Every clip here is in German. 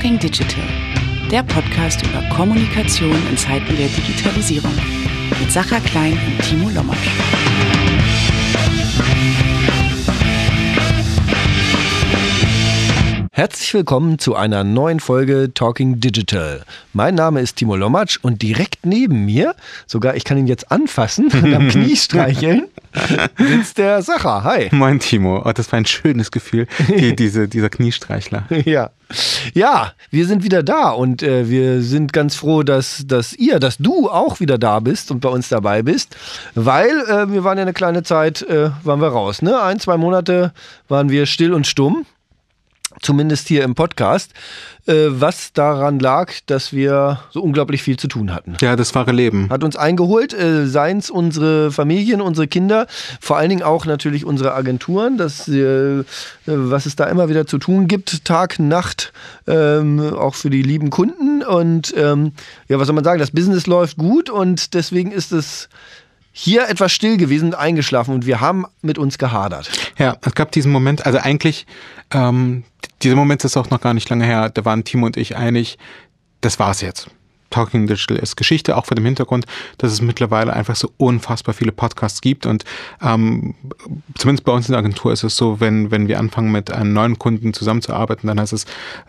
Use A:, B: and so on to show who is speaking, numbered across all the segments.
A: Talking Digital, der Podcast über Kommunikation in Zeiten der Digitalisierung. Mit Sacha Klein und Timo Lommatsch.
B: Herzlich willkommen zu einer neuen Folge Talking Digital. Mein Name ist Timo Lommatsch und direkt neben mir, sogar ich kann ihn jetzt anfassen und am Knie streicheln, sitzt der Sacher. Hi.
C: Moin Timo, oh, das war ein schönes Gefühl, die, diese, dieser Kniestreichler.
B: Ja. Ja, wir sind wieder da und äh, wir sind ganz froh, dass, dass ihr, dass du auch wieder da bist und bei uns dabei bist, weil äh, wir waren ja eine kleine Zeit, äh, waren wir raus. Ne? Ein, zwei Monate waren wir still und stumm zumindest hier im Podcast, äh, was daran lag, dass wir so unglaublich viel zu tun hatten.
C: Ja, das wahre Leben.
B: Hat uns eingeholt, äh, seien es unsere Familien, unsere Kinder, vor allen Dingen auch natürlich unsere Agenturen, das, äh, was es da immer wieder zu tun gibt, Tag, Nacht, ähm, auch für die lieben Kunden. Und ähm, ja, was soll man sagen, das Business läuft gut und deswegen ist es hier etwas still gewesen eingeschlafen und wir haben mit uns gehadert.
C: Ja, es gab diesen Moment, also eigentlich, ähm, dieser Moment ist auch noch gar nicht lange her, da waren Timo und ich einig, das war's jetzt. Talking Digital ist Geschichte, auch vor dem Hintergrund, dass es mittlerweile einfach so unfassbar viele Podcasts gibt. Und ähm, zumindest bei uns in der Agentur ist es so, wenn, wenn wir anfangen, mit einem neuen Kunden zusammenzuarbeiten, dann heißt es,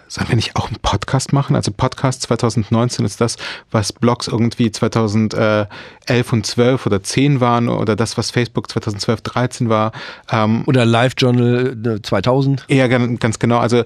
C: sollen wir nicht auch einen Podcast machen? Also Podcast 2019 ist das, was Blogs irgendwie 2011 und 12 oder 10 waren oder das, was Facebook 2012, 13 war.
B: Ähm, oder Live Journal 2000.
C: Ja, ganz genau. Also äh,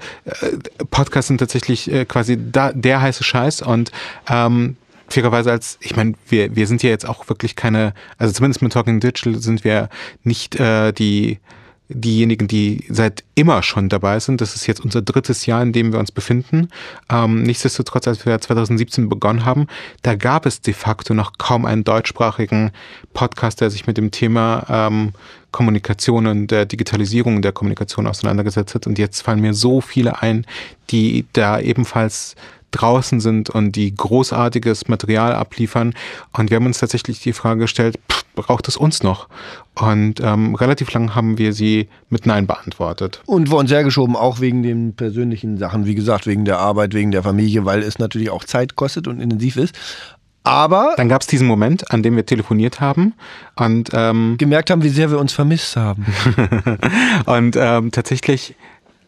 C: Podcasts sind tatsächlich äh, quasi da, der heiße Scheiß und äh, ähm, fairerweise als, ich meine, wir, wir sind ja jetzt auch wirklich keine, also zumindest mit Talking Digital sind wir nicht äh, die diejenigen, die seit immer schon dabei sind. Das ist jetzt unser drittes Jahr, in dem wir uns befinden. Ähm, nichtsdestotrotz, als wir 2017 begonnen haben, da gab es de facto noch kaum einen deutschsprachigen Podcast, der sich mit dem Thema ähm, Kommunikation und der Digitalisierung der Kommunikation auseinandergesetzt hat. Und jetzt fallen mir so viele ein, die da ebenfalls draußen sind und die großartiges Material abliefern. Und wir haben uns tatsächlich die Frage gestellt, pff, braucht es uns noch? Und ähm, relativ lang haben wir sie mit Nein beantwortet.
B: Und wurden sehr geschoben, auch wegen den persönlichen Sachen, wie gesagt, wegen der Arbeit, wegen der Familie, weil es natürlich auch Zeit kostet und intensiv ist. Aber
C: dann gab es diesen Moment, an dem wir telefoniert haben und ähm,
B: gemerkt haben, wie sehr wir uns vermisst haben.
C: und ähm, tatsächlich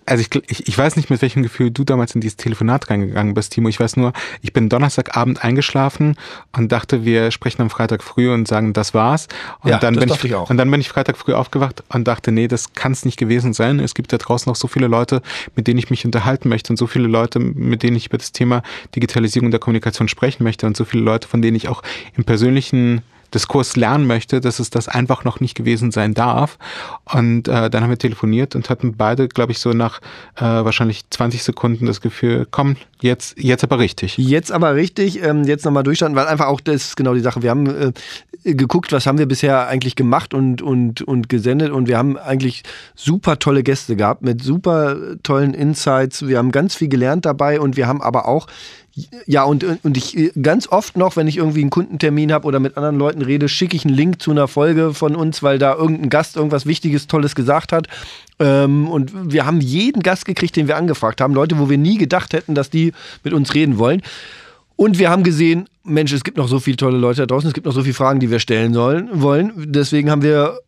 C: also ich, ich, ich weiß nicht, mit welchem Gefühl du damals in dieses Telefonat reingegangen bist, Timo. Ich weiß nur, ich bin Donnerstagabend eingeschlafen und dachte, wir sprechen am Freitag früh und sagen, das war's. Und
B: ja,
C: dann
B: das
C: bin ich,
B: ich auch.
C: Und dann bin ich Freitag früh aufgewacht und dachte, nee, das kann es nicht gewesen sein. Es gibt da draußen noch so viele Leute, mit denen ich mich unterhalten möchte und so viele Leute, mit denen ich über das Thema Digitalisierung der Kommunikation sprechen möchte und so viele Leute, von denen ich auch im persönlichen Diskurs lernen möchte, dass es das einfach noch nicht gewesen sein darf. Und äh, dann haben wir telefoniert und hatten beide, glaube ich, so nach äh, wahrscheinlich 20 Sekunden das Gefühl, komm, jetzt, jetzt aber richtig.
B: Jetzt aber richtig, ähm, jetzt nochmal durchstanden, weil einfach auch das ist genau die Sache. Wir haben äh, geguckt, was haben wir bisher eigentlich gemacht und, und, und gesendet und wir haben eigentlich super tolle Gäste gehabt mit super tollen Insights. Wir haben ganz viel gelernt dabei und wir haben aber auch ja, und, und ich ganz oft noch, wenn ich irgendwie einen Kundentermin habe oder mit anderen Leuten rede, schicke ich einen Link zu einer Folge von uns, weil da irgendein Gast irgendwas Wichtiges, Tolles gesagt hat. Ähm, und wir haben jeden Gast gekriegt, den wir angefragt haben. Leute, wo wir nie gedacht hätten, dass die mit uns reden wollen. Und wir haben gesehen, Mensch, es gibt noch so viele tolle Leute da draußen, es gibt noch so viele Fragen, die wir stellen sollen, wollen. Deswegen haben wir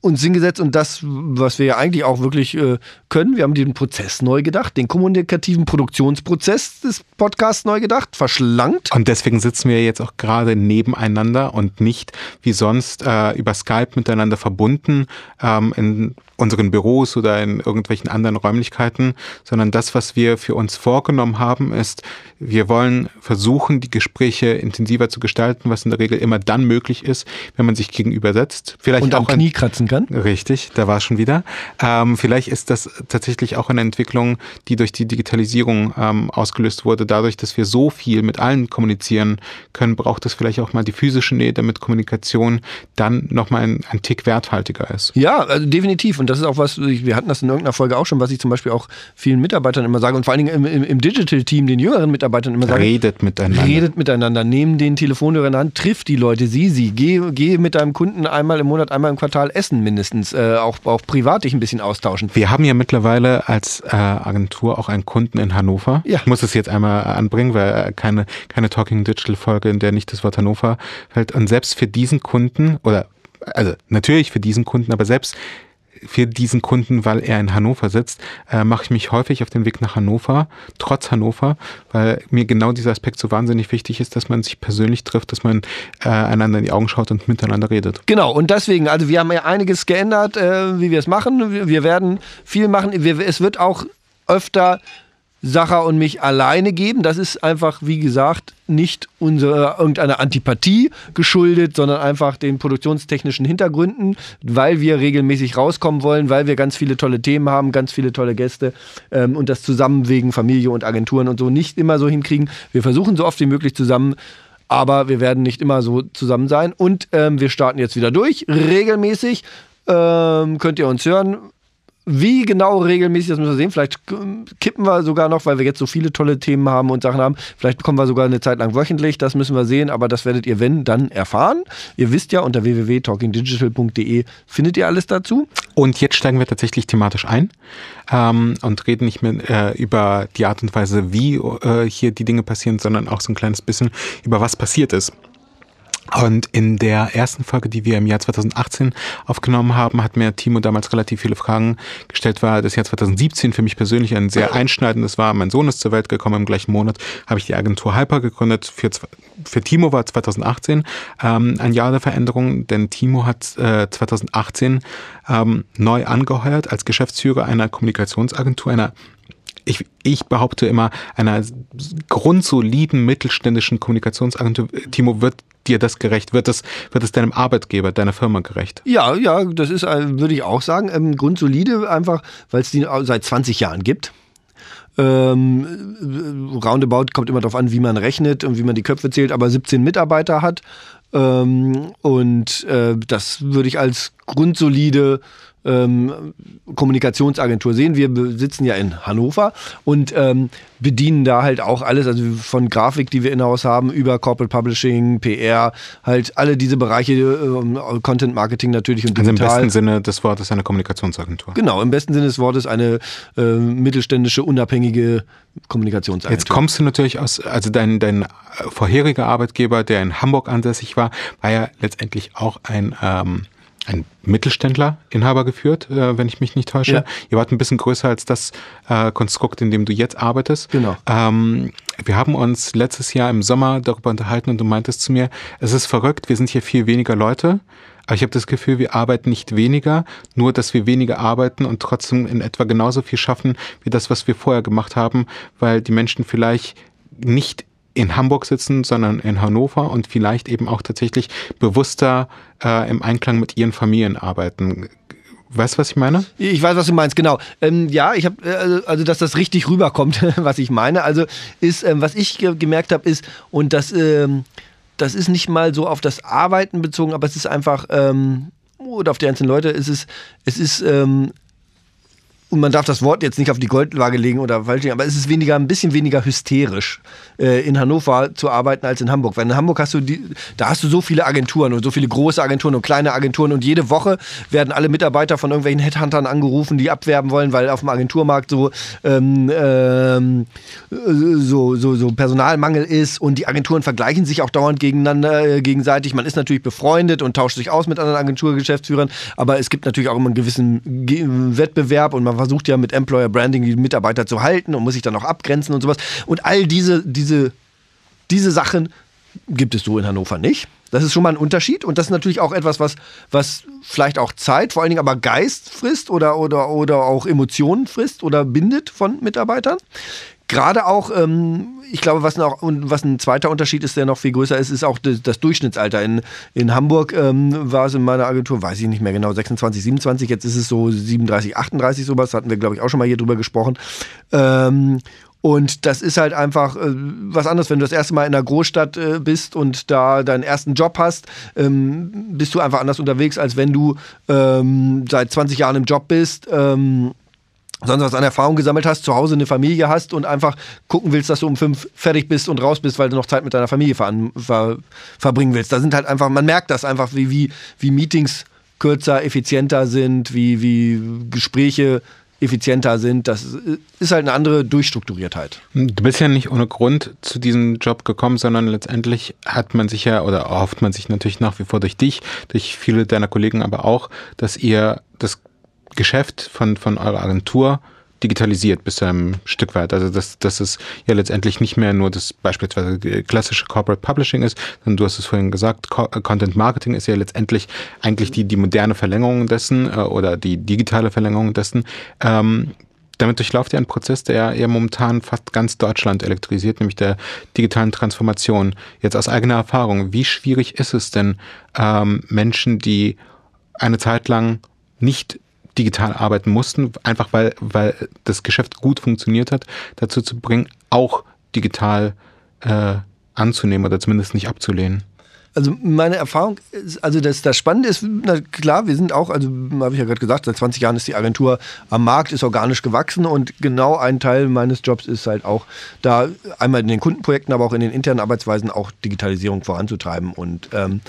B: uns hingesetzt und das, was wir ja eigentlich auch wirklich äh, können, wir haben den Prozess neu gedacht, den kommunikativen Produktionsprozess des Podcasts neu gedacht, verschlankt.
C: Und deswegen sitzen wir jetzt auch gerade nebeneinander und nicht wie sonst äh, über Skype miteinander verbunden ähm, in unseren Büros oder in irgendwelchen anderen Räumlichkeiten, sondern das, was wir für uns vorgenommen haben, ist, wir wollen versuchen, die Gespräche intensiver zu gestalten, was in der Regel immer dann möglich ist, wenn man sich gegenübersetzt.
B: Vielleicht und auch Knie kratzen kann.
C: Richtig, da war es schon wieder. Ähm, vielleicht ist das tatsächlich auch eine Entwicklung, die durch die Digitalisierung ähm, ausgelöst wurde. Dadurch, dass wir so viel mit allen kommunizieren können, braucht es vielleicht auch mal die physische Nähe, damit Kommunikation dann nochmal ein, ein Tick werthaltiger ist.
B: Ja, also definitiv. Und das ist auch was, wir hatten das in irgendeiner Folge auch schon, was ich zum Beispiel auch vielen Mitarbeitern immer sage und vor allen Dingen im, im, im Digital-Team, den jüngeren Mitarbeitern immer sage.
C: Redet miteinander.
B: Redet miteinander, nehmen den Telefonhörer in der Hand, trifft die Leute, sieh sie, geh, geh mit deinem Kunden einmal im Monat, einmal im Quartal essen mindestens, äh, auch, auch privat dich ein bisschen austauschen.
C: Wir haben ja mittlerweile als äh, Agentur auch einen Kunden in Hannover.
B: Ja.
C: Ich muss es jetzt einmal anbringen, weil keine, keine Talking Digital Folge, in der nicht das Wort Hannover fällt. Und selbst für diesen Kunden oder also natürlich für diesen Kunden, aber selbst für diesen Kunden, weil er in Hannover sitzt, äh, mache ich mich häufig auf den Weg nach Hannover, trotz Hannover, weil mir genau dieser Aspekt so wahnsinnig wichtig ist, dass man sich persönlich trifft, dass man äh, einander in die Augen schaut und miteinander redet.
B: Genau, und deswegen, also wir haben ja einiges geändert, äh, wie wir es machen. Wir, wir werden viel machen. Wir, es wird auch öfter Sacher und mich alleine geben. Das ist einfach, wie gesagt, nicht unserer irgendeiner Antipathie geschuldet, sondern einfach den produktionstechnischen Hintergründen, weil wir regelmäßig rauskommen wollen, weil wir ganz viele tolle Themen haben, ganz viele tolle Gäste ähm, und das zusammen wegen Familie und Agenturen und so nicht immer so hinkriegen. Wir versuchen so oft wie möglich zusammen aber wir werden nicht immer so zusammen sein. Und ähm, wir starten jetzt wieder durch, regelmäßig. Ähm, könnt ihr uns hören. Wie genau regelmäßig, das müssen wir sehen. Vielleicht kippen wir sogar noch, weil wir jetzt so viele tolle Themen haben und Sachen haben. Vielleicht bekommen wir sogar eine Zeit lang wöchentlich. Das müssen wir sehen, aber das werdet ihr, wenn, dann erfahren. Ihr wisst ja, unter www.talkingdigital.de findet ihr alles dazu.
C: Und jetzt steigen wir tatsächlich thematisch ein ähm, und reden nicht mehr äh, über die Art und Weise, wie äh, hier die Dinge passieren, sondern auch so ein kleines bisschen über was passiert ist. Und in der ersten Folge, die wir im Jahr 2018 aufgenommen haben, hat mir Timo damals relativ viele Fragen gestellt. War das Jahr 2017 für mich persönlich ein sehr einschneidendes war. Mein Sohn ist zur Welt gekommen. Im gleichen Monat habe ich die Agentur Hyper gegründet. Für, für Timo war 2018 ähm, ein Jahr der Veränderung, denn Timo hat äh, 2018 ähm, neu angeheuert als Geschäftsführer einer Kommunikationsagentur, einer ich, ich behaupte immer, einer grundsoliden mittelständischen Kommunikationsagentur, Timo, wird dir das gerecht? Wird es, wird deinem Arbeitgeber, deiner Firma gerecht?
B: Ja, ja, das ist, äh, würde ich auch sagen, ähm, grundsolide, einfach, weil es die seit 20 Jahren gibt. Ähm, roundabout kommt immer darauf an, wie man rechnet und wie man die Köpfe zählt, aber 17 Mitarbeiter hat. Ähm, und äh, das würde ich als grundsolide ähm, Kommunikationsagentur sehen. Wir sitzen ja in Hannover und ähm, bedienen da halt auch alles, also von Grafik, die wir in-house haben, über Corporate Publishing, PR, halt alle diese Bereiche, äh, Content Marketing natürlich und
C: digital. Also im besten Sinne des Wortes eine Kommunikationsagentur.
B: Genau, im besten Sinne des Wortes eine äh, mittelständische, unabhängige Kommunikationsagentur.
C: Jetzt kommst du natürlich aus, also dein, dein vorheriger Arbeitgeber, der in Hamburg ansässig war, war ja letztendlich auch ein ähm, ein Mittelständler Inhaber geführt, äh, wenn ich mich nicht täusche. Ja. Ihr wart ein bisschen größer als das äh, Konstrukt, in dem du jetzt arbeitest.
B: Genau.
C: Ähm, wir haben uns letztes Jahr im Sommer darüber unterhalten und du meintest zu mir, es ist verrückt, wir sind hier viel weniger Leute. Aber ich habe das Gefühl, wir arbeiten nicht weniger, nur dass wir weniger arbeiten und trotzdem in etwa genauso viel schaffen wie das, was wir vorher gemacht haben, weil die Menschen vielleicht nicht in Hamburg sitzen, sondern in Hannover und vielleicht eben auch tatsächlich bewusster äh, im Einklang mit ihren Familien arbeiten. Weißt du, was ich meine?
B: Ich weiß, was du meinst, genau. Ähm, ja, ich habe, äh, also dass das richtig rüberkommt, was ich meine. Also ist, ähm, was ich ge gemerkt habe, ist, und das, ähm, das ist nicht mal so auf das Arbeiten bezogen, aber es ist einfach, ähm, oder auf die einzelnen Leute, es ist, es ist, ähm, und man darf das Wort jetzt nicht auf die Goldwaage legen oder falsch, aber es ist weniger, ein bisschen weniger hysterisch, äh, in Hannover zu arbeiten als in Hamburg. Weil in Hamburg hast du die, da hast du so viele Agenturen und so viele große Agenturen und kleine Agenturen und jede Woche werden alle Mitarbeiter von irgendwelchen Headhuntern angerufen, die abwerben wollen, weil auf dem Agenturmarkt so, ähm, ähm, so, so, so Personalmangel ist und die Agenturen vergleichen sich auch dauernd gegeneinander, äh, gegenseitig. Man ist natürlich befreundet und tauscht sich aus mit anderen Agenturgeschäftsführern, aber es gibt natürlich auch immer einen gewissen Wettbewerb und man versucht ja mit Employer Branding die Mitarbeiter zu halten und muss sich dann auch abgrenzen und sowas. Und all diese, diese, diese Sachen gibt es so in Hannover nicht. Das ist schon mal ein Unterschied und das ist natürlich auch etwas, was, was vielleicht auch Zeit, vor allen Dingen aber Geist frisst oder, oder, oder auch Emotionen frisst oder bindet von Mitarbeitern. Gerade auch, ähm, ich glaube, was, noch, was ein zweiter Unterschied ist, der noch viel größer ist, ist auch das, Durchschnittsalter. In, in Hamburg ähm, war es in meiner Agentur, weiß ich nicht mehr genau, 26, 27, jetzt ist es so 37, 38 sowas, hatten wir, glaube ich, auch schon mal hier drüber gesprochen. Ähm, und das ist halt einfach äh, was anderes, wenn du das erste Mal in einer Großstadt äh, bist und da deinen ersten Job hast, ähm, bist du einfach anders unterwegs, als wenn du ähm, seit 20 Jahren im Job bist. Ähm, sonst was an Erfahrung gesammelt hast, zu Hause eine Familie hast und einfach gucken willst, dass du um fünf fertig bist und raus bist, weil du noch Zeit mit deiner Familie ver ver verbringen willst. Da sind halt einfach, man merkt das einfach, wie, wie, wie Meetings kürzer, effizienter sind, wie, wie Gespräche effizienter sind. Das ist halt eine andere Durchstrukturiertheit.
C: Du bist ja nicht ohne Grund zu diesem Job gekommen, sondern letztendlich hat man sich ja oder erhofft man sich natürlich nach wie vor durch dich, durch viele deiner Kollegen aber auch, dass ihr das Geschäft von, von eurer Agentur digitalisiert bis zu einem Stück weit. Also dass, dass es ja letztendlich nicht mehr nur das beispielsweise klassische Corporate Publishing ist, sondern du hast es vorhin gesagt, Content Marketing ist ja letztendlich eigentlich die, die moderne Verlängerung dessen äh, oder die digitale Verlängerung dessen. Ähm, damit durchlauft ihr einen Prozess, der ja momentan fast ganz Deutschland elektrisiert, nämlich der digitalen Transformation. Jetzt aus eigener Erfahrung, wie schwierig ist es denn, ähm, Menschen, die eine Zeit lang nicht digital arbeiten mussten, einfach weil, weil das Geschäft gut funktioniert hat, dazu zu bringen, auch digital äh, anzunehmen oder zumindest nicht abzulehnen.
B: Also meine Erfahrung ist, also das, das Spannende ist, na klar, wir sind auch, also habe ich ja gerade gesagt, seit 20 Jahren ist die Agentur am Markt, ist organisch gewachsen und genau ein Teil meines Jobs ist halt auch da einmal in den Kundenprojekten, aber auch in den internen Arbeitsweisen auch Digitalisierung voranzutreiben und ähm,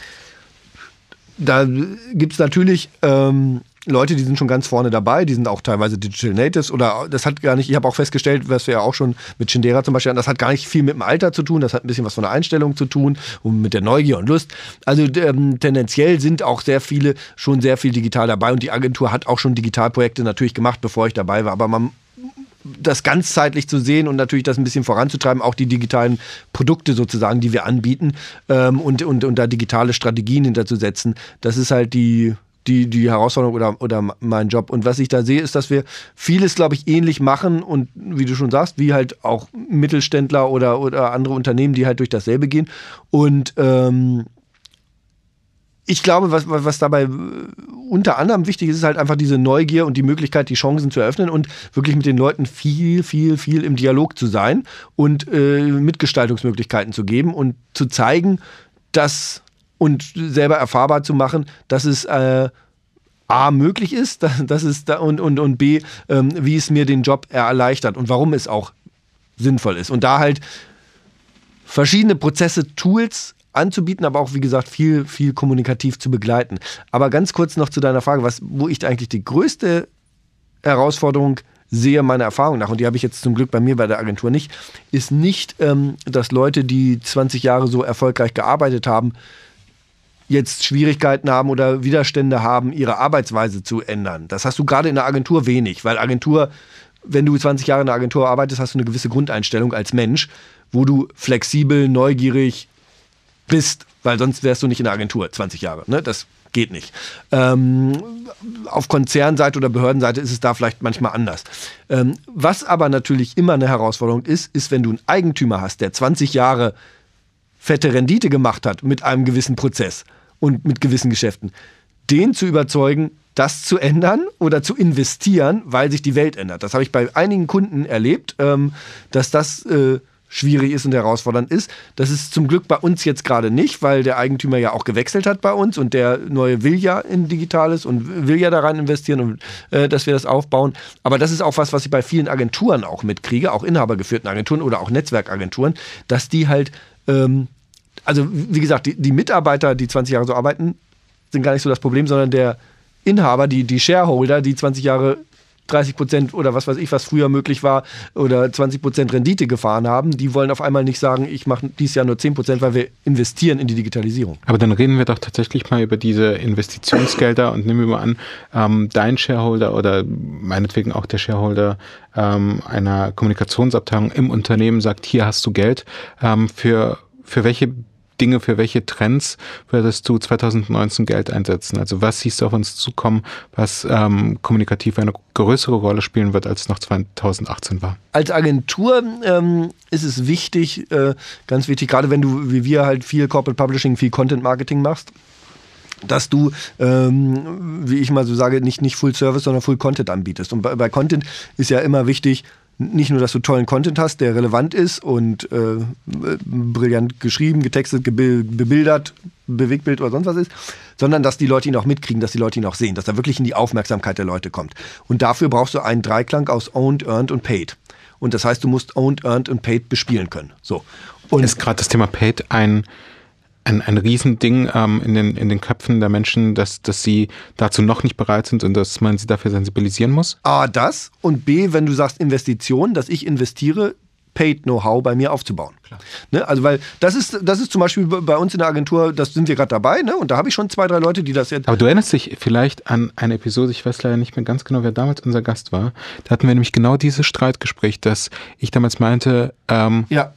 B: da gibt es natürlich ähm, Leute, die sind schon ganz vorne dabei, die sind auch teilweise Digital Natives oder das hat gar nicht, ich habe auch festgestellt, was wir ja auch schon mit Shindera zum Beispiel, das hat gar nicht viel mit dem Alter zu tun, das hat ein bisschen was von der Einstellung zu tun und mit der Neugier und Lust. Also ähm, tendenziell sind auch sehr viele schon sehr viel digital dabei und die Agentur hat auch schon Digitalprojekte natürlich gemacht, bevor ich dabei war, aber man das ganzzeitlich zu sehen und natürlich das ein bisschen voranzutreiben, auch die digitalen Produkte sozusagen, die wir anbieten ähm, und, und, und da digitale Strategien hinterzusetzen, das ist halt die, die, die Herausforderung oder, oder mein Job. Und was ich da sehe, ist, dass wir vieles, glaube ich, ähnlich machen und wie du schon sagst, wie halt auch Mittelständler oder, oder andere Unternehmen, die halt durch dasselbe gehen. Und ähm, ich glaube, was, was dabei äh, unter anderem wichtig ist, ist halt einfach diese Neugier und die Möglichkeit, die Chancen zu eröffnen und wirklich mit den Leuten viel, viel, viel im Dialog zu sein und äh, Mitgestaltungsmöglichkeiten zu geben und zu zeigen, dass und selber erfahrbar zu machen, dass es äh, A möglich ist, dass es da und, und, und B, ähm, wie es mir den Job erleichtert und warum es auch sinnvoll ist. Und da halt verschiedene Prozesse, Tools anzubieten, aber auch, wie gesagt, viel, viel kommunikativ zu begleiten. Aber ganz kurz noch zu deiner Frage, was, wo ich eigentlich die größte Herausforderung sehe, meiner Erfahrung nach, und die habe ich jetzt zum Glück bei mir bei der Agentur nicht, ist nicht, ähm, dass Leute, die 20 Jahre so erfolgreich gearbeitet haben, jetzt Schwierigkeiten haben oder Widerstände haben, ihre Arbeitsweise zu ändern. Das hast du gerade in der Agentur wenig, weil Agentur, wenn du 20 Jahre in der Agentur arbeitest, hast du eine gewisse Grundeinstellung als Mensch, wo du flexibel, neugierig bist, weil sonst wärst du nicht in der Agentur 20 Jahre. Ne? Das geht nicht. Ähm, auf Konzernseite oder Behördenseite ist es da vielleicht manchmal anders. Ähm, was aber natürlich immer eine Herausforderung ist, ist, wenn du einen Eigentümer hast, der 20 Jahre fette Rendite gemacht hat mit einem gewissen Prozess und mit gewissen Geschäften, den zu überzeugen, das zu ändern oder zu investieren, weil sich die Welt ändert. Das habe ich bei einigen Kunden erlebt, ähm, dass das äh, schwierig ist und herausfordernd ist. Das ist zum Glück bei uns jetzt gerade nicht, weil der Eigentümer ja auch gewechselt hat bei uns und der neue will ja in Digitales und will ja daran investieren und äh, dass wir das aufbauen. Aber das ist auch was, was ich bei vielen Agenturen auch mitkriege, auch inhabergeführten Agenturen oder auch Netzwerkagenturen, dass die halt ähm, also wie gesagt, die, die, Mitarbeiter, die 20 Jahre so arbeiten, sind gar nicht so das Problem, sondern der Inhaber, die, die Shareholder, die 20 Jahre 30 Prozent oder was weiß ich, was früher möglich war, oder 20 Prozent Rendite gefahren haben, die wollen auf einmal nicht sagen, ich mache dieses Jahr nur 10 Prozent, weil wir investieren in die Digitalisierung.
C: Aber dann reden wir doch tatsächlich mal über diese Investitionsgelder und nehmen wir mal an, ähm, dein Shareholder oder meinetwegen auch der Shareholder ähm, einer Kommunikationsabteilung im Unternehmen sagt, hier hast du Geld ähm, für für welche Dinge, für welche Trends würdest du 2019 Geld einsetzen? Also was siehst du auf uns zukommen, was ähm, kommunikativ eine größere Rolle spielen wird, als es noch 2018 war?
B: Als Agentur ähm, ist es wichtig, äh, ganz wichtig, gerade wenn du wie wir halt viel Corporate Publishing, viel Content Marketing machst, dass du, ähm, wie ich mal so sage, nicht, nicht Full Service, sondern Full Content anbietest. Und bei, bei Content ist ja immer wichtig, nicht nur, dass du tollen Content hast, der relevant ist und äh, brillant geschrieben, getextet, bebildert, Bewegtbild oder sonst was ist, sondern dass die Leute ihn auch mitkriegen, dass die Leute ihn auch sehen, dass er wirklich in die Aufmerksamkeit der Leute kommt. Und dafür brauchst du einen Dreiklang aus Owned, Earned und Paid. Und das heißt, du musst Owned, Earned und Paid bespielen können. So.
C: Und ist gerade das Thema Paid ein ein, ein Riesending ähm, in, den, in den Köpfen der Menschen, dass, dass sie dazu noch nicht bereit sind und dass man sie dafür sensibilisieren muss?
B: A, das und B, wenn du sagst Investition, dass ich investiere, Paid Know-how bei mir aufzubauen. Ne? Also weil das ist, das ist zum Beispiel bei uns in der Agentur, das sind wir gerade dabei, ne? und da habe ich schon zwei, drei Leute, die das jetzt.
C: Aber du erinnerst dich vielleicht an eine Episode, ich weiß leider nicht mehr ganz genau, wer damals unser Gast war. Da hatten wir nämlich genau dieses Streitgespräch, dass ich damals meinte, ähm,
B: ja.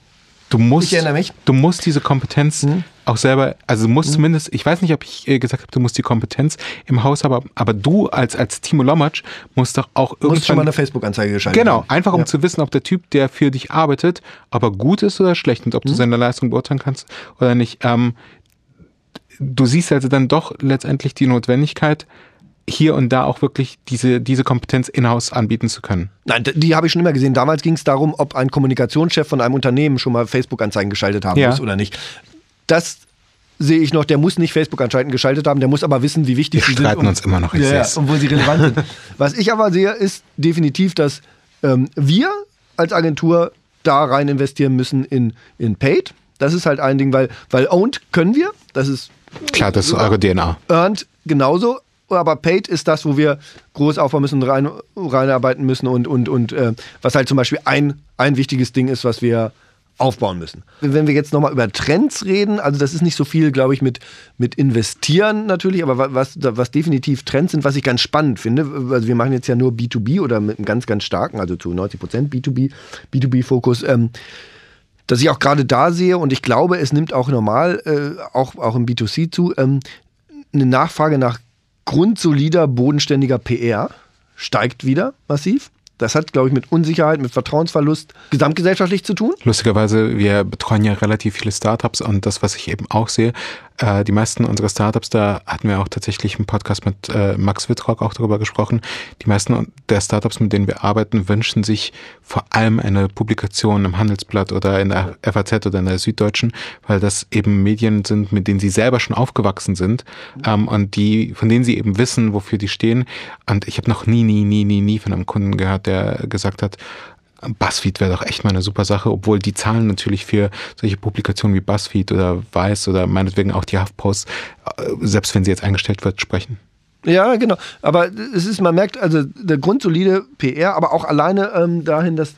C: Du musst,
B: ich erinnere mich.
C: du musst diese Kompetenz mhm. auch selber, also du musst mhm. zumindest, ich weiß nicht, ob ich äh, gesagt habe, du musst die Kompetenz im Haus haben, aber du als, als Timo Lomatsch musst doch auch irgendwann... Musst
B: schon mal eine Facebook-Anzeige geschaltet
C: Genau, einfach um ja. zu wissen, ob der Typ, der für dich arbeitet, ob er gut ist oder schlecht und ob mhm. du seine Leistung beurteilen kannst oder nicht. Ähm, du siehst also dann doch letztendlich die Notwendigkeit, hier und da auch wirklich diese, diese Kompetenz in-house anbieten zu können?
B: Nein, die habe ich schon immer gesehen. Damals ging es darum, ob ein Kommunikationschef von einem Unternehmen schon mal Facebook-Anzeigen geschaltet haben ja. muss oder nicht. Das sehe ich noch, der muss nicht Facebook-Anzeigen geschaltet haben, der muss aber wissen, wie wichtig
C: Wir sie sind. Streiten uns immer noch.
B: Ja, und wo sie relevant sind. Was ich aber sehe, ist definitiv, dass ähm, wir als Agentur da rein investieren müssen in, in Paid. Das ist halt ein Ding, weil, weil Owned können wir. Das ist
C: Klar, das ist eure DNA.
B: Earned genauso aber Paid ist das, wo wir groß aufbauen müssen, rein, reinarbeiten müssen und, und, und äh, was halt zum Beispiel ein, ein wichtiges Ding ist, was wir aufbauen müssen. Wenn wir jetzt nochmal über Trends reden, also das ist nicht so viel, glaube ich, mit, mit investieren natürlich, aber was, was definitiv Trends sind, was ich ganz spannend finde, also wir machen jetzt ja nur B2B oder mit einem ganz, ganz starken, also zu 90 Prozent B2B, B2B-Fokus, ähm, dass ich auch gerade da sehe und ich glaube, es nimmt auch normal, äh, auch, auch im B2C zu, ähm, eine Nachfrage nach grundsolider, bodenständiger PR steigt wieder massiv. Das hat, glaube ich, mit Unsicherheit, mit Vertrauensverlust gesamtgesellschaftlich zu tun.
C: Lustigerweise, wir betreuen ja relativ viele Startups und das, was ich eben auch sehe, äh, die meisten unserer Startups, da hatten wir auch tatsächlich im Podcast mit äh, Max Wittrock auch darüber gesprochen. Die meisten der Startups, mit denen wir arbeiten, wünschen sich vor allem eine Publikation im Handelsblatt oder in der FAZ oder in der Süddeutschen, weil das eben Medien sind, mit denen sie selber schon aufgewachsen sind ähm, und die, von denen sie eben wissen, wofür die stehen. Und ich habe noch nie, nie, nie, nie, nie von einem Kunden gehört, der gesagt hat, BuzzFeed wäre doch echt mal eine super Sache, obwohl die Zahlen natürlich für solche Publikationen wie BuzzFeed oder Weiß oder meinetwegen auch die HuffPost, äh, selbst wenn sie jetzt eingestellt wird, sprechen.
B: Ja, genau. Aber es ist, man merkt, also der grundsolide PR, aber auch alleine ähm, dahin, dass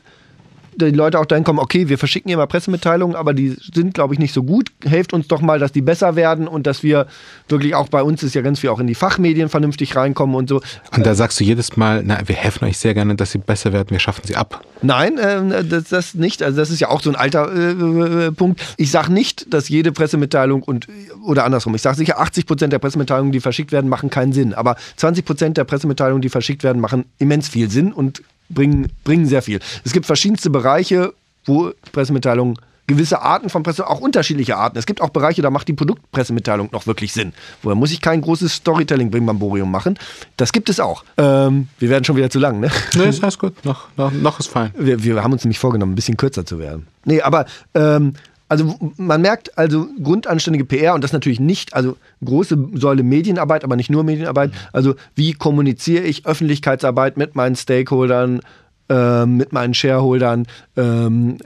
B: die Leute auch dahin kommen, okay, wir verschicken hier mal Pressemitteilungen, aber die sind, glaube ich, nicht so gut. Helft uns doch mal, dass die besser werden und dass wir wirklich auch bei uns ist ja ganz viel auch in die Fachmedien vernünftig reinkommen und so.
C: Und da sagst du jedes Mal, na, wir helfen euch sehr gerne, dass sie besser werden, wir schaffen sie ab.
B: Nein, äh, das, das nicht. Also das ist ja auch so ein alter äh, Punkt. Ich sage nicht, dass jede Pressemitteilung und oder andersrum. Ich sage sicher, 80 Prozent der Pressemitteilungen, die verschickt werden, machen keinen Sinn. Aber 20 Prozent der Pressemitteilungen, die verschickt werden, machen immens viel Sinn und bringen, bringen sehr viel. Es gibt verschiedenste Bereiche, wo Pressemitteilungen gewisse Arten von Presse, auch unterschiedliche Arten. Es gibt auch Bereiche, da macht die Produktpressemitteilung noch wirklich Sinn. Woher muss ich kein großes Storytelling-Brimbamborium machen. Das gibt es auch. Ähm, wir werden schon wieder zu lang, ne?
C: Nee, ist alles gut. Noch, noch, noch ist fein.
B: Wir, wir haben uns nämlich vorgenommen, ein bisschen kürzer zu werden. Nee, aber ähm, also man merkt also grundanständige PR und das natürlich nicht, also große Säule Medienarbeit, aber nicht nur Medienarbeit. Also wie kommuniziere ich Öffentlichkeitsarbeit mit meinen Stakeholdern, äh, mit meinen Shareholdern, ähm,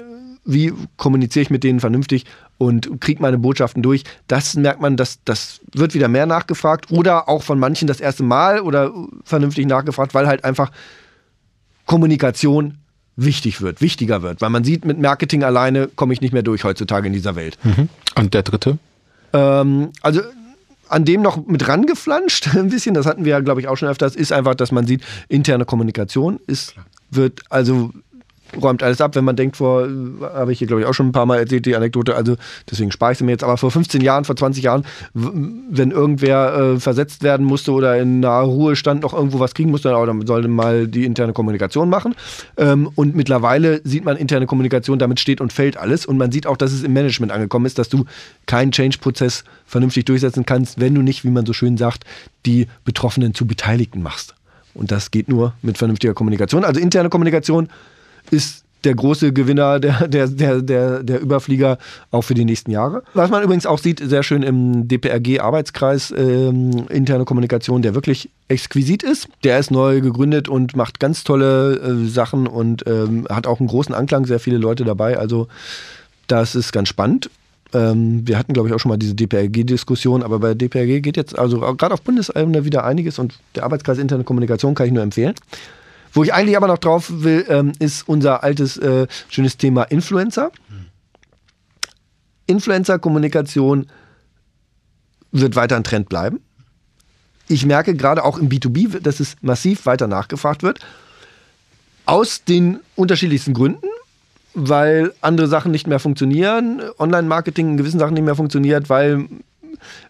B: wie kommuniziere ich mit denen vernünftig und kriege meine Botschaften durch. Das merkt man, dass das wird wieder mehr nachgefragt oder auch von manchen das erste Mal oder vernünftig nachgefragt, weil halt einfach Kommunikation wichtig wird, wichtiger wird. Weil man sieht, mit Marketing alleine komme ich nicht mehr durch heutzutage in dieser Welt.
C: Mhm. Und der dritte?
B: Ähm, also an dem noch mit rangeflanscht, ein bisschen, das hatten wir ja, glaube ich, auch schon öfters, ist einfach, dass man sieht, interne Kommunikation ist, wird, also räumt alles ab, wenn man denkt, vor, habe ich hier glaube ich auch schon ein paar Mal erzählt, die Anekdote, also deswegen spare ich sie mir jetzt, aber vor 15 Jahren, vor 20 Jahren, wenn irgendwer äh, versetzt werden musste oder in naher Ruhestand noch irgendwo was kriegen musste, dann sollte mal die interne Kommunikation machen. Ähm, und mittlerweile sieht man interne Kommunikation, damit steht und fällt alles und man sieht auch, dass es im Management angekommen ist, dass du keinen Change-Prozess vernünftig durchsetzen kannst, wenn du nicht, wie man so schön sagt, die Betroffenen zu Beteiligten machst. Und das geht nur mit vernünftiger Kommunikation. Also interne Kommunikation ist der große Gewinner, der, der, der, der, der Überflieger auch für die nächsten Jahre. Was man übrigens auch sieht, sehr schön im DPRG-Arbeitskreis ähm, interne Kommunikation, der wirklich exquisit ist. Der ist neu gegründet und macht ganz tolle äh, Sachen und ähm, hat auch einen großen Anklang, sehr viele Leute dabei. Also das ist ganz spannend. Ähm, wir hatten, glaube ich, auch schon mal diese DPRG-Diskussion, aber bei DPRG geht jetzt, also gerade auf Bundesebene wieder einiges und der Arbeitskreis interne Kommunikation kann ich nur empfehlen. Wo ich eigentlich aber noch drauf will, ähm, ist unser altes, äh, schönes Thema Influencer. Influencer-Kommunikation wird weiter ein Trend bleiben. Ich merke gerade auch im B2B, dass es massiv weiter nachgefragt wird. Aus den unterschiedlichsten Gründen, weil andere Sachen nicht mehr funktionieren, Online-Marketing in gewissen Sachen nicht mehr funktioniert, weil,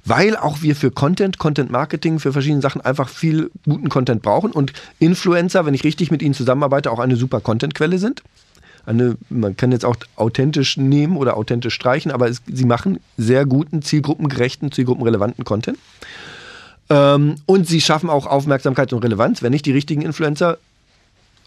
B: weil auch wir für Content, Content-Marketing, für verschiedene Sachen einfach viel guten Content brauchen und Influencer, wenn ich richtig mit ihnen zusammenarbeite, auch eine super Content-Quelle sind. Eine, man kann jetzt auch authentisch nehmen oder authentisch streichen, aber es, sie machen sehr guten, zielgruppengerechten, zielgruppenrelevanten Content. Ähm, und sie schaffen auch Aufmerksamkeit und Relevanz, wenn nicht die richtigen Influencer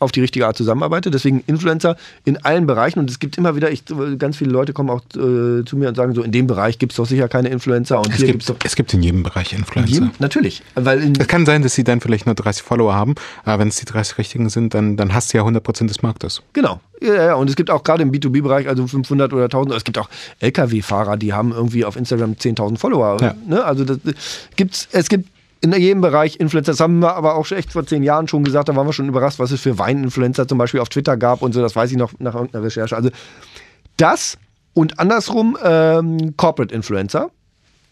B: auf die richtige Art zusammenarbeite. Deswegen Influencer in allen Bereichen. Und es gibt immer wieder, ich, ganz viele Leute kommen auch äh, zu mir und sagen so, in dem Bereich gibt es doch sicher keine Influencer. Und
C: Es
B: hier
C: gibt,
B: gibt's doch
C: es gibt in jedem Bereich Influencer.
B: jedem, natürlich. Weil in,
C: Es kann sein, dass sie dann vielleicht nur 30 Follower haben, aber wenn es die 30 richtigen sind, dann, dann hast du ja 100% des Marktes.
B: Genau. Ja, ja, und es gibt auch gerade im B2B-Bereich, also 500 oder 1000, es gibt auch Lkw-Fahrer, die haben irgendwie auf Instagram 10.000 Follower.
C: Ja.
B: Ne? Also das, gibt's, es gibt in jedem Bereich Influencer. Das haben wir aber auch schon echt vor zehn Jahren schon gesagt. Da waren wir schon überrascht, was es für Wein-Influencer zum Beispiel auf Twitter gab und so. Das weiß ich noch nach irgendeiner Recherche. Also das und andersrum ähm, Corporate Influencer.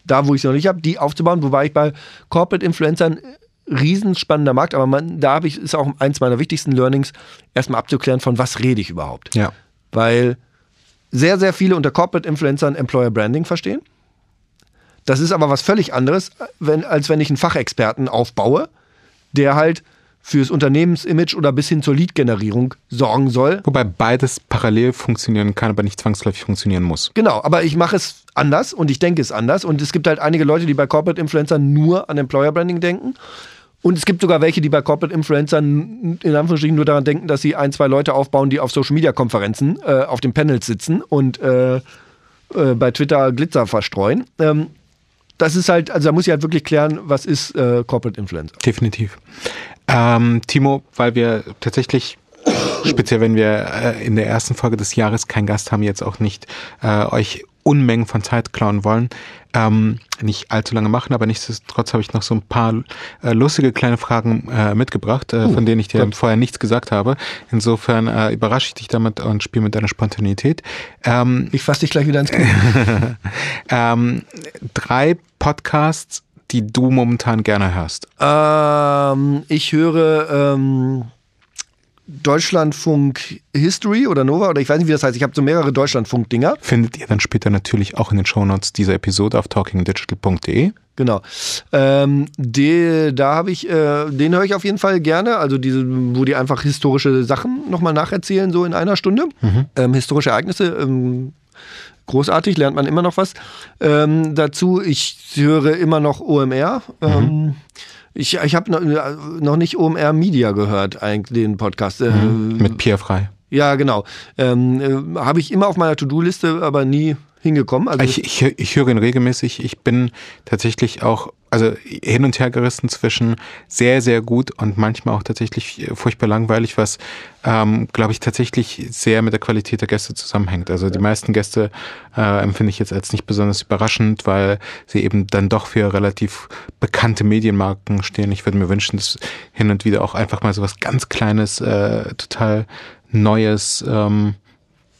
B: Da, wo ich es noch nicht habe, die aufzubauen. Wobei ich bei Corporate Influencern riesenspannender Markt, aber man, da habe ich, ist auch eins meiner wichtigsten Learnings, erstmal abzuklären, von was rede ich überhaupt.
C: Ja.
B: Weil sehr, sehr viele unter Corporate Influencern Employer Branding verstehen. Das ist aber was völlig anderes, wenn, als wenn ich einen Fachexperten aufbaue, der halt fürs Unternehmensimage oder bis hin zur Lead-Generierung sorgen soll.
C: Wobei beides parallel funktionieren kann, aber nicht zwangsläufig funktionieren muss.
B: Genau, aber ich mache es anders und ich denke es anders. Und es gibt halt einige Leute, die bei Corporate Influencern nur an Employer Branding denken. Und es gibt sogar welche, die bei Corporate Influencern in Anführungsstrichen nur daran denken, dass sie ein, zwei Leute aufbauen, die auf Social Media Konferenzen äh, auf den Panels sitzen und äh, äh, bei Twitter Glitzer verstreuen. Ähm, das ist halt, also da muss ich halt wirklich klären, was ist äh, Corporate Influencer.
C: Definitiv. Ähm, Timo, weil wir tatsächlich, speziell wenn wir äh, in der ersten Folge des Jahres keinen Gast haben, jetzt auch nicht äh, euch Unmengen von Zeit klauen wollen, ähm, nicht allzu lange machen, aber nichtsdestotrotz habe ich noch so ein paar äh, lustige kleine Fragen äh, mitgebracht, äh, von denen ich dir
B: Gott.
C: vorher nichts gesagt habe. Insofern äh, überrasche ich dich damit und spiele mit deiner Spontanität. Ähm,
B: Ich fasse dich gleich wieder ins Knie.
C: ähm, drei Podcasts, die du momentan gerne hörst.
B: ähm, ich höre ähm, Deutschlandfunk History oder Nova oder ich weiß nicht, wie das heißt. Ich habe so mehrere Deutschlandfunk-Dinger.
C: findet ihr dann später natürlich auch in den Shownotes dieser Episode auf talkingdigital.de.
B: Genau. Ähm, die, da habe ich, äh, den höre ich auf jeden Fall gerne. Also diese, wo die einfach historische Sachen nochmal nacherzählen, so in einer Stunde. Ähm, historische Ereignisse. Ähm, großartig, lernt man immer noch was. Ähm, dazu, ich höre immer noch OMR. Ähm, ich ich habe noch, noch nicht OMR Media gehört, eigentlich, den Podcast. Äh,
C: Mit Pierre Frei.
B: Ja, genau. Ähm, äh, habe ich immer auf meiner To-Do-Liste, aber nie hingekommen. Also
C: Ich, ich, ich höre ihn regelmäßig. Ich bin tatsächlich auch, also hin und her gerissen zwischen sehr, sehr gut und manchmal auch tatsächlich furchtbar langweilig, was, ähm, glaube ich, tatsächlich sehr mit der Qualität der Gäste zusammenhängt. Also die meisten Gäste äh, empfinde ich jetzt als nicht besonders überraschend, weil sie eben dann doch für relativ bekannte Medienmarken stehen. Ich würde mir wünschen, dass hin und wieder auch einfach mal so was ganz Kleines, äh, total Neues, ähm,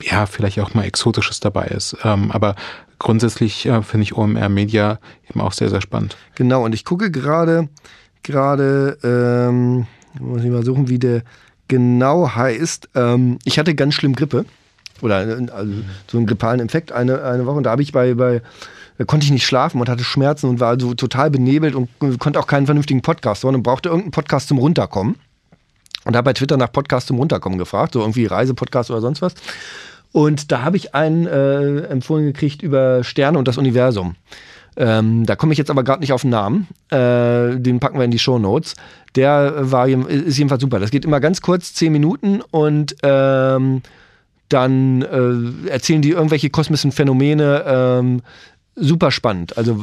C: ja, vielleicht auch mal Exotisches dabei ist. Ähm, aber grundsätzlich äh, finde ich OMR Media eben auch sehr, sehr spannend.
B: Genau, und ich gucke gerade, gerade, ähm, muss ich mal suchen, wie der genau heißt. Ähm, ich hatte ganz schlimm Grippe. Oder äh, also so einen grippalen Infekt eine, eine Woche. Und da habe ich bei, bei, konnte ich nicht schlafen und hatte Schmerzen und war also total benebelt und konnte auch keinen vernünftigen Podcast hören und brauchte irgendeinen Podcast zum Runterkommen. Und habe bei Twitter nach Podcast zum Runterkommen gefragt, so irgendwie Reisepodcast oder sonst was. Und da habe ich einen äh, empfohlen gekriegt über Sterne und das Universum. Ähm, da komme ich jetzt aber gerade nicht auf den Namen. Äh, den packen wir in die Show Notes. Der war ist jedenfalls super. Das geht immer ganz kurz, zehn Minuten und ähm, dann äh, erzählen die irgendwelche kosmischen Phänomene ähm, super spannend. Also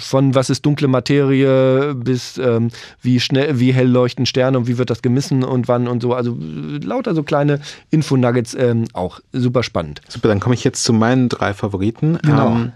B: von was ist dunkle Materie bis ähm, wie schnell, wie hell leuchten Sterne und wie wird das gemessen und wann und so. Also lauter so kleine Infonuggets ähm, auch super spannend.
C: Super, dann komme ich jetzt zu meinen drei Favoriten.
B: Genau.
C: Ähm,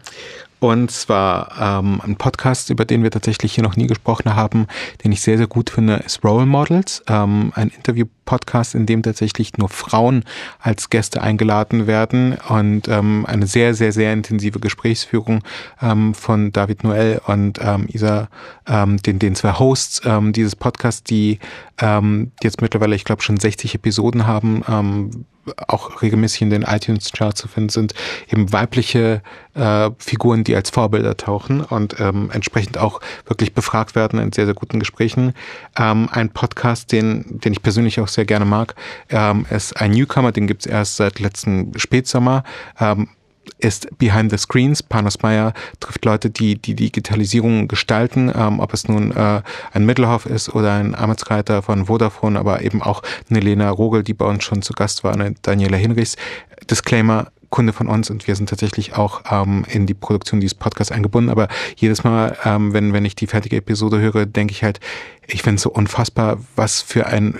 C: und zwar ähm, ein Podcast, über den wir tatsächlich hier noch nie gesprochen haben, den ich sehr, sehr gut finde, ist Role Models. Ähm, ein Interview-Podcast, in dem tatsächlich nur Frauen als Gäste eingeladen werden und ähm, eine sehr, sehr, sehr intensive Gesprächsführung ähm, von David Noel und ähm, Isa, ähm, den, den zwei Hosts ähm, dieses Podcasts, die ähm, jetzt mittlerweile, ich glaube, schon 60 Episoden haben, ähm, auch regelmäßig in den iTunes-Charts zu finden sind, eben weibliche äh, Figuren, die als Vorbilder tauchen und ähm, entsprechend auch wirklich befragt werden in sehr, sehr guten Gesprächen. Ähm, ein Podcast, den, den ich persönlich auch sehr gerne mag, ähm, ist ein Newcomer, den gibt's erst seit letzten Spätsommer. Ähm, ist Behind the Screens. Panos Meyer trifft Leute, die die Digitalisierung gestalten, ähm, ob es nun äh, ein Mittelhoff ist oder ein Amtsreiter von Vodafone, aber eben auch eine Lena Rogel, die bei uns schon zu Gast war, eine Daniela Hinrichs. Disclaimer, Kunde von uns und wir sind tatsächlich auch ähm, in die Produktion dieses Podcasts eingebunden. Aber jedes Mal, ähm, wenn, wenn ich die fertige Episode höre, denke ich halt, ich finde es so unfassbar, was für ein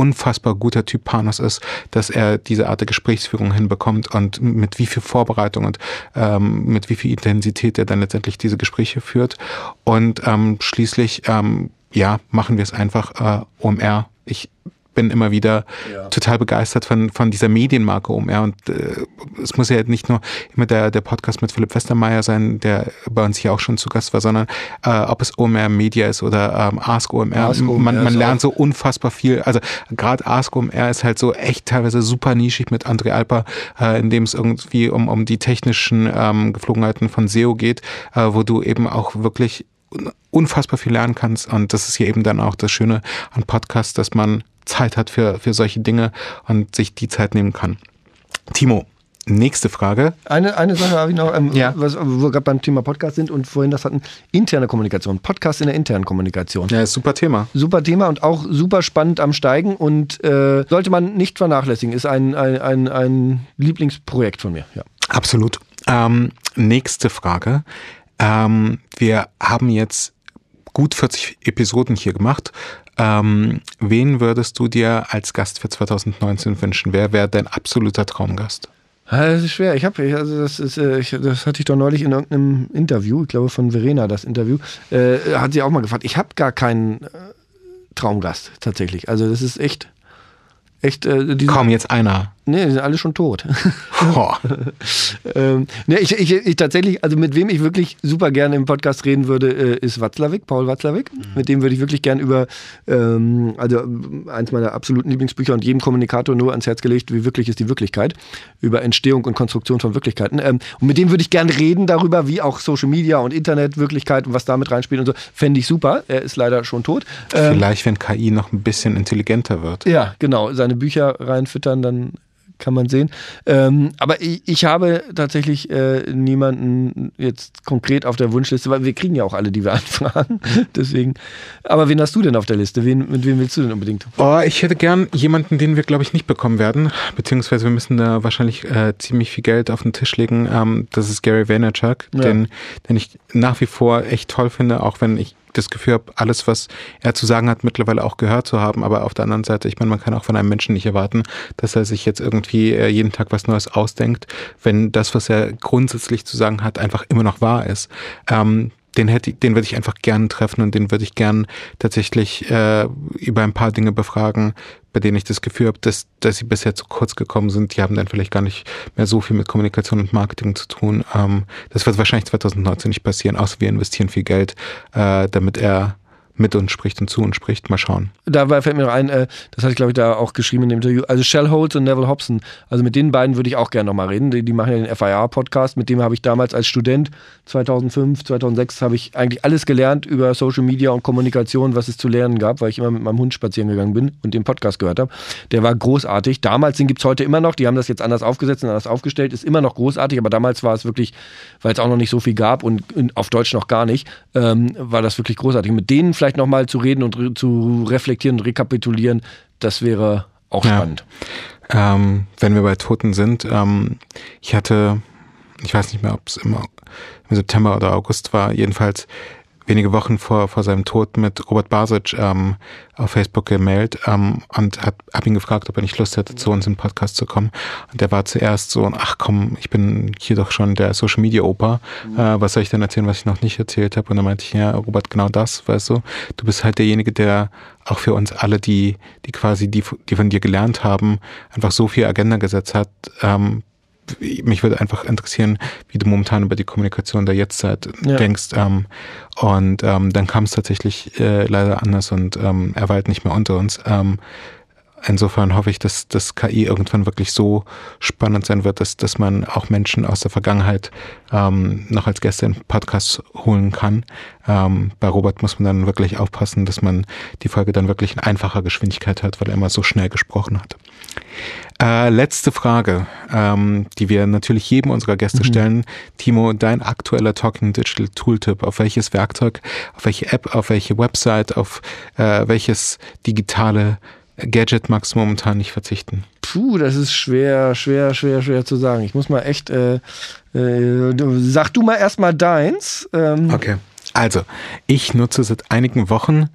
C: unfassbar guter Typ Panos ist, dass er diese Art der Gesprächsführung hinbekommt und mit wie viel Vorbereitung und ähm, mit wie viel Intensität er dann letztendlich diese Gespräche führt. Und ähm, schließlich, ähm, ja, machen wir es einfach äh, OMR. Ich bin immer wieder ja. total begeistert von, von dieser Medienmarke OMR. Und äh, es muss ja nicht nur immer der, der Podcast mit Philipp Westermeier sein, der bei uns hier auch schon zu Gast war, sondern äh, ob es OMR Media ist oder ähm, Ask OMR. Ask OMR man man lernt so unfassbar viel. Also gerade Ask OMR ist halt so echt teilweise super nischig mit André Alper, äh, in dem es irgendwie um, um die technischen ähm, Geflogenheiten von SEO geht, äh, wo du eben auch wirklich unfassbar viel lernen kannst. Und das ist hier eben dann auch das Schöne an Podcasts, dass man Zeit hat für, für solche Dinge und sich die Zeit nehmen kann. Timo, Nächste Frage.
B: Eine, eine Sache habe ich noch, ähm, ja. was, wo wir gerade beim Thema Podcast sind und vorhin das hatten, interne Kommunikation. Podcast in der internen Kommunikation.
C: Ja, ist super Thema.
B: Super Thema und auch super spannend am Steigen und äh, sollte man nicht vernachlässigen. Ist ein, ein, ein, ein Lieblingsprojekt von mir. Ja.
C: Absolut. Ähm, nächste Frage. Ähm, wir haben jetzt gut 40 Episoden hier gemacht. Ähm, wen würdest du dir als Gast für 2019 wünschen? Wer wäre dein absoluter Traumgast?
B: Das ist schwer. Ich habe, also das ist, äh, ich, das hatte ich doch neulich in irgendeinem Interview, ich glaube von Verena, das Interview, äh, hat sie auch mal gefragt. Ich habe gar keinen äh, Traumgast tatsächlich. Also das ist echt, echt.
C: Äh, Kaum jetzt einer.
B: Nee, die sind alle schon tot. ähm, nee, ich, ich, ich, tatsächlich, also mit wem ich wirklich super gerne im Podcast reden würde, äh, ist Watzlawick, Paul Watzlawick. Mhm. Mit dem würde ich wirklich gerne über, ähm, also eins meiner absoluten Lieblingsbücher und jedem Kommunikator nur ans Herz gelegt, wie wirklich ist die Wirklichkeit, über Entstehung und Konstruktion von Wirklichkeiten. Ähm, und mit dem würde ich gerne reden darüber, wie auch Social Media und Internetwirklichkeit und was damit reinspielt und so. Fände ich super. Er ist leider schon tot.
C: Ähm, Vielleicht, wenn KI noch ein bisschen intelligenter wird.
B: Ja, genau. Seine Bücher reinfüttern, dann kann man sehen. Ähm, aber ich, ich, habe tatsächlich äh, niemanden jetzt konkret auf der Wunschliste, weil wir kriegen ja auch alle, die wir anfragen. Deswegen. Aber wen hast du denn auf der Liste? Wen, mit wem willst du denn unbedingt?
C: Oh, ich hätte gern jemanden, den wir, glaube ich, nicht bekommen werden. Beziehungsweise wir müssen da wahrscheinlich äh, ziemlich viel Geld auf den Tisch legen. Ähm, das ist Gary Vaynerchuk, ja. den, den ich nach wie vor echt toll finde, auch wenn ich das Gefühl habe, alles, was er zu sagen hat, mittlerweile auch gehört zu haben. Aber auf der anderen Seite, ich meine, man kann auch von einem Menschen nicht erwarten, dass er sich jetzt irgendwie äh, jeden Tag was Neues ausdenkt, wenn das, was er grundsätzlich zu sagen hat, einfach immer noch wahr ist. Ähm, den hätte, den würde ich einfach gern treffen und den würde ich gern tatsächlich äh, über ein paar Dinge befragen, bei denen ich das Gefühl habe, dass, dass sie bisher zu kurz gekommen sind. Die haben dann vielleicht gar nicht mehr so viel mit Kommunikation und Marketing zu tun. Ähm, das wird wahrscheinlich 2019 nicht passieren, außer wir investieren viel Geld, äh, damit er mit uns spricht und zu uns spricht. Mal schauen.
B: Dabei fällt mir noch ein, äh, das hatte ich glaube ich da auch geschrieben in dem Interview, also Shell Holtz und Neville Hobson, also mit den beiden würde ich auch gerne nochmal reden. Die, die machen ja den FIR-Podcast, mit dem habe ich damals als Student 2005, 2006 habe ich eigentlich alles gelernt über Social Media und Kommunikation, was es zu lernen gab, weil ich immer mit meinem Hund spazieren gegangen bin und den Podcast gehört habe. Der war großartig. Damals, den gibt es heute immer noch, die haben das jetzt anders aufgesetzt und anders aufgestellt, ist immer noch großartig, aber damals war es wirklich, weil es auch noch nicht so viel gab und auf Deutsch noch gar nicht, ähm, war das wirklich großartig. Mit denen vielleicht vielleicht nochmal zu reden und re zu reflektieren und rekapitulieren, das wäre auch spannend.
C: Ja. Ähm, wenn wir bei Toten sind, ähm, ich hatte, ich weiß nicht mehr, ob es immer im September oder August war, jedenfalls wenige Wochen vor, vor seinem Tod mit Robert Basic ähm, auf Facebook gemailt ähm, und hat hab ihn gefragt, ob er nicht Lust hätte, zu uns im Podcast zu kommen. Und der war zuerst so, ach komm, ich bin hier doch schon der Social Media Opa. Mhm. Äh, was soll ich denn erzählen, was ich noch nicht erzählt habe? Und dann meinte ich, ja, Robert, genau das, weißt du, du bist halt derjenige, der auch für uns alle, die, die quasi, die, die von dir gelernt haben, einfach so viel Agenda gesetzt hat, ähm, mich würde einfach interessieren, wie du momentan über die Kommunikation der Jetztzeit ja. denkst. Ähm, und ähm, dann kam es tatsächlich äh, leider anders und ähm, er war halt nicht mehr unter uns. Ähm, insofern hoffe ich, dass das KI irgendwann wirklich so spannend sein wird, dass, dass man auch Menschen aus der Vergangenheit ähm, noch als Gäste in Podcasts holen kann. Ähm, bei Robert muss man dann wirklich aufpassen, dass man die Folge dann wirklich in einfacher Geschwindigkeit hat, weil er immer so schnell gesprochen hat. Äh, letzte Frage, ähm, die wir natürlich jedem unserer Gäste mhm. stellen. Timo, dein aktueller Talking Digital Tooltip, auf welches Werkzeug, auf welche App, auf welche Website, auf äh, welches digitale Gadget magst du momentan nicht verzichten?
B: Puh, das ist schwer, schwer, schwer, schwer zu sagen. Ich muss mal echt, äh, äh, sag du mal erstmal deins.
C: Ähm. Okay. Also, ich nutze seit einigen Wochen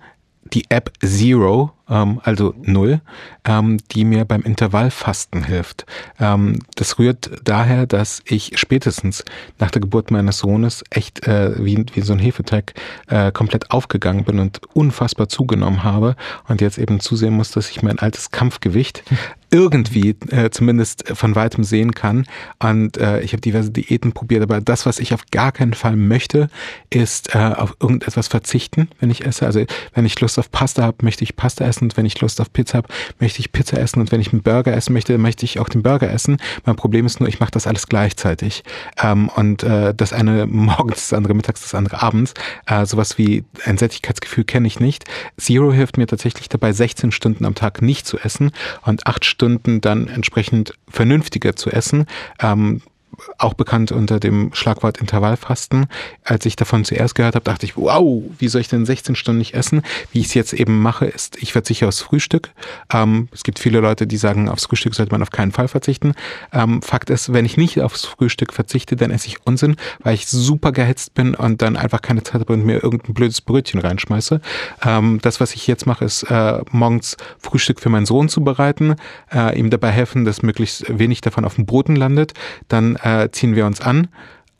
C: die App Zero, ähm, also null, ähm, die mir beim Intervallfasten hilft. Ähm, das rührt daher, dass ich spätestens nach der Geburt meines Sohnes echt äh, wie, wie so ein Hefeteig äh, komplett aufgegangen bin und unfassbar zugenommen habe und jetzt eben zusehen muss, dass ich mein altes Kampfgewicht irgendwie äh, zumindest von weitem sehen kann. Und äh, ich habe diverse Diäten probiert, aber das, was ich auf gar keinen Fall möchte, ist äh, auf irgendetwas verzichten, wenn ich esse. Also wenn ich Lust auf Pasta habe, möchte ich Pasta essen und wenn ich Lust auf Pizza habe, möchte ich Pizza essen und wenn ich einen Burger essen möchte, möchte ich auch den Burger essen. Mein Problem ist nur, ich mache das alles gleichzeitig. Ähm, und äh, das eine morgens, das andere mittags, das andere abends. Äh, sowas wie ein Sättigkeitsgefühl kenne ich nicht. Zero hilft mir tatsächlich dabei, 16 Stunden am Tag nicht zu essen und 8 Stunden Stunden dann entsprechend vernünftiger zu essen. Ähm, auch bekannt unter dem Schlagwort Intervallfasten. Als ich davon zuerst gehört habe, dachte ich, wow, wie soll ich denn 16 Stunden nicht essen? Wie ich es jetzt eben mache, ist, ich verzichte aufs Frühstück. Ähm, es gibt viele Leute, die sagen, aufs Frühstück sollte man auf keinen Fall verzichten. Ähm, Fakt ist, wenn ich nicht aufs Frühstück verzichte, dann esse ich Unsinn, weil ich super gehitzt bin und dann einfach keine Zeit habe und mir irgendein blödes Brötchen reinschmeiße. Ähm, das, was ich jetzt mache, ist äh, morgens Frühstück für meinen Sohn zu bereiten, äh, ihm dabei helfen, dass möglichst wenig davon auf dem Boden landet, dann äh, ziehen wir uns an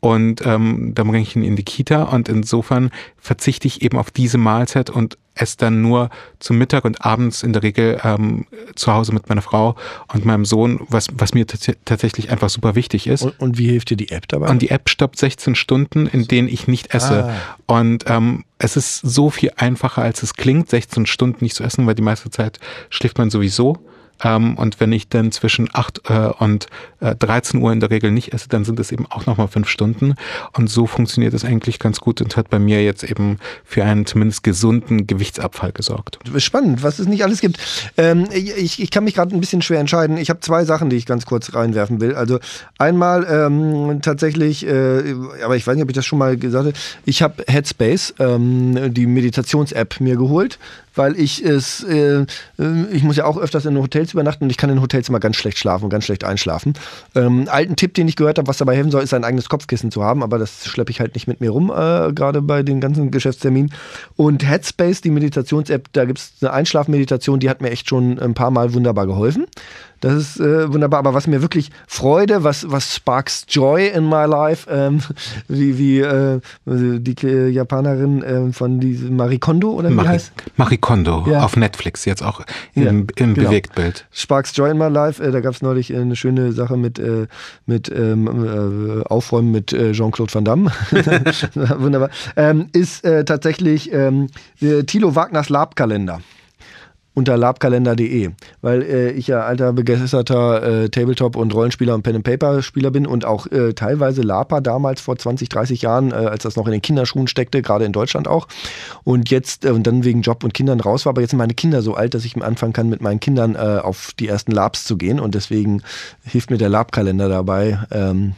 C: und ähm, dann bringe ich ihn in die Kita und insofern verzichte ich eben auf diese Mahlzeit und esse dann nur zum Mittag und abends in der Regel ähm, zu Hause mit meiner Frau und meinem Sohn, was, was mir tatsächlich einfach super wichtig ist.
B: Und, und, wie hilft dir die App dabei?
C: Und die App stoppt 16 Stunden, in denen ich nicht esse. Ah. Und ähm, es ist so viel einfacher, als es klingt, 16 Stunden nicht zu essen, weil die meiste Zeit schläft man sowieso. Ähm, und wenn ich dann zwischen 8 äh, und äh, 13 Uhr in der Regel nicht esse, dann sind es eben auch nochmal fünf Stunden. Und so funktioniert es eigentlich ganz gut und hat bei mir jetzt eben für einen zumindest gesunden Gewichtsabfall gesorgt.
B: Spannend, was es nicht alles gibt. Ähm, ich, ich kann mich gerade ein bisschen schwer entscheiden. Ich habe zwei Sachen, die ich ganz kurz reinwerfen will. Also einmal ähm, tatsächlich, äh, aber ich weiß nicht, ob ich das schon mal gesagt habe, ich habe Headspace, ähm, die Meditations-App, mir geholt weil ich es, äh, äh, ich muss ja auch öfters in Hotels übernachten und ich kann in Hotels immer ganz schlecht schlafen ganz schlecht einschlafen. Ähm, alten Tipp, den ich gehört habe, was dabei helfen soll, ist ein eigenes Kopfkissen zu haben, aber das schleppe ich halt nicht mit mir rum, äh, gerade bei den ganzen Geschäftsterminen. Und Headspace, die Meditations-App, da gibt es eine Einschlafmeditation, die hat mir echt schon ein paar Mal wunderbar geholfen. Das ist äh, wunderbar. Aber was mir wirklich Freude, was, was sparks Joy in my life, ähm, wie, wie äh, die Japanerin äh, von diesem Marikondo oder wie Mari heißt?
C: Marikondo ja. auf Netflix jetzt auch im, ja, im genau. Bewegtbild.
B: Sparks Joy in my life. Äh, da gab es neulich äh, eine schöne Sache mit, äh, mit ähm, äh, Aufräumen mit Jean-Claude Van Damme. wunderbar. Ähm, ist tatsächlich ähm, äh, Thilo Wagners Labkalender unter labkalender.de, weil äh, ich ja alter begeisterter äh, Tabletop- und Rollenspieler und Pen-and-Paper-Spieler bin und auch äh, teilweise Lapa damals vor 20, 30 Jahren, äh, als das noch in den Kinderschuhen steckte, gerade in Deutschland auch. Und jetzt äh, und dann wegen Job und Kindern raus war, aber jetzt sind meine Kinder so alt, dass ich anfangen kann, mit meinen Kindern äh, auf die ersten Labs zu gehen und deswegen hilft mir der Labkalender dabei, ähm,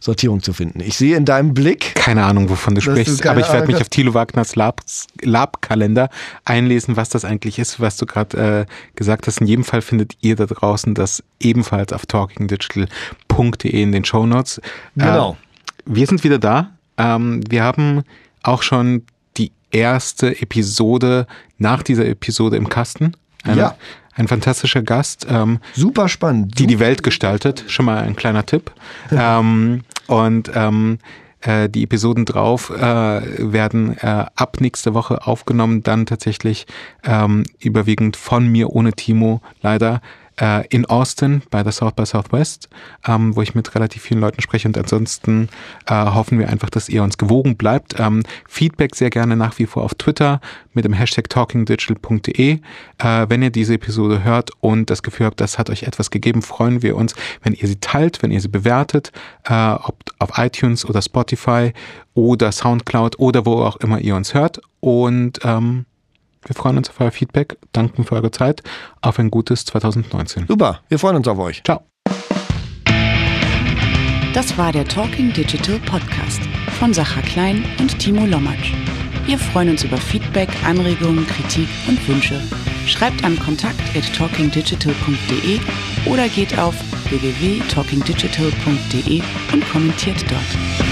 B: Sortierung zu finden. Ich sehe in deinem Blick.
C: Keine Ahnung, wovon du sprichst, aber ich werde mich auf Thilo Wagners Lab-Kalender einlesen, was das eigentlich ist, was du gerade äh, gesagt hast. In jedem Fall findet ihr da draußen das ebenfalls auf talkingdigital.de in den Show Notes.
B: Genau.
C: Äh, wir sind wieder da Ähm, wir haben auch schon die erste Episode nach dieser Episode im Kasten. Eine,
B: Ja.
C: Ein fantastischer Gast. Ähm,
B: Super spannend.
C: die die Welt gestaltet. Schon mal ein kleiner Tipp. ähm, und ähm, äh, die Episoden drauf äh, werden äh, ab nächste Woche aufgenommen, dann tatsächlich ähm, überwiegend von mir ohne Timo leider äh, in Austin bei der South by Southwest, ähm, wo ich mit relativ vielen Leuten spreche und ansonsten äh, hoffen wir einfach, dass ihr uns gewogen bleibt. Ähm, Feedback sehr gerne nach wie vor auf Twitter mit dem Hashtag talkingdigital.de. Äh, wenn ihr diese Episode hört und das Gefühl habt, das hat euch etwas gegeben, freuen wir uns, wenn ihr sie teilt, wenn ihr sie bewertet, äh, ob auf iTunes oder Spotify oder Soundcloud oder wo auch immer ihr uns hört. Und ähm, wir freuen uns auf euer Feedback, danken für eure Zeit, auf ein gutes 2019.
B: Super, wir freuen uns auf euch.
C: Ciao.
A: Das war der Talking Digital Podcast von Sacha Klein und Timo Lommatsch. Wir freuen uns über Feedback, Anregungen, Kritik und Wünsche. Schreibt an kontakt@talkingdigital.de oder geht auf www.talkingdigital.de und kommentiert dort.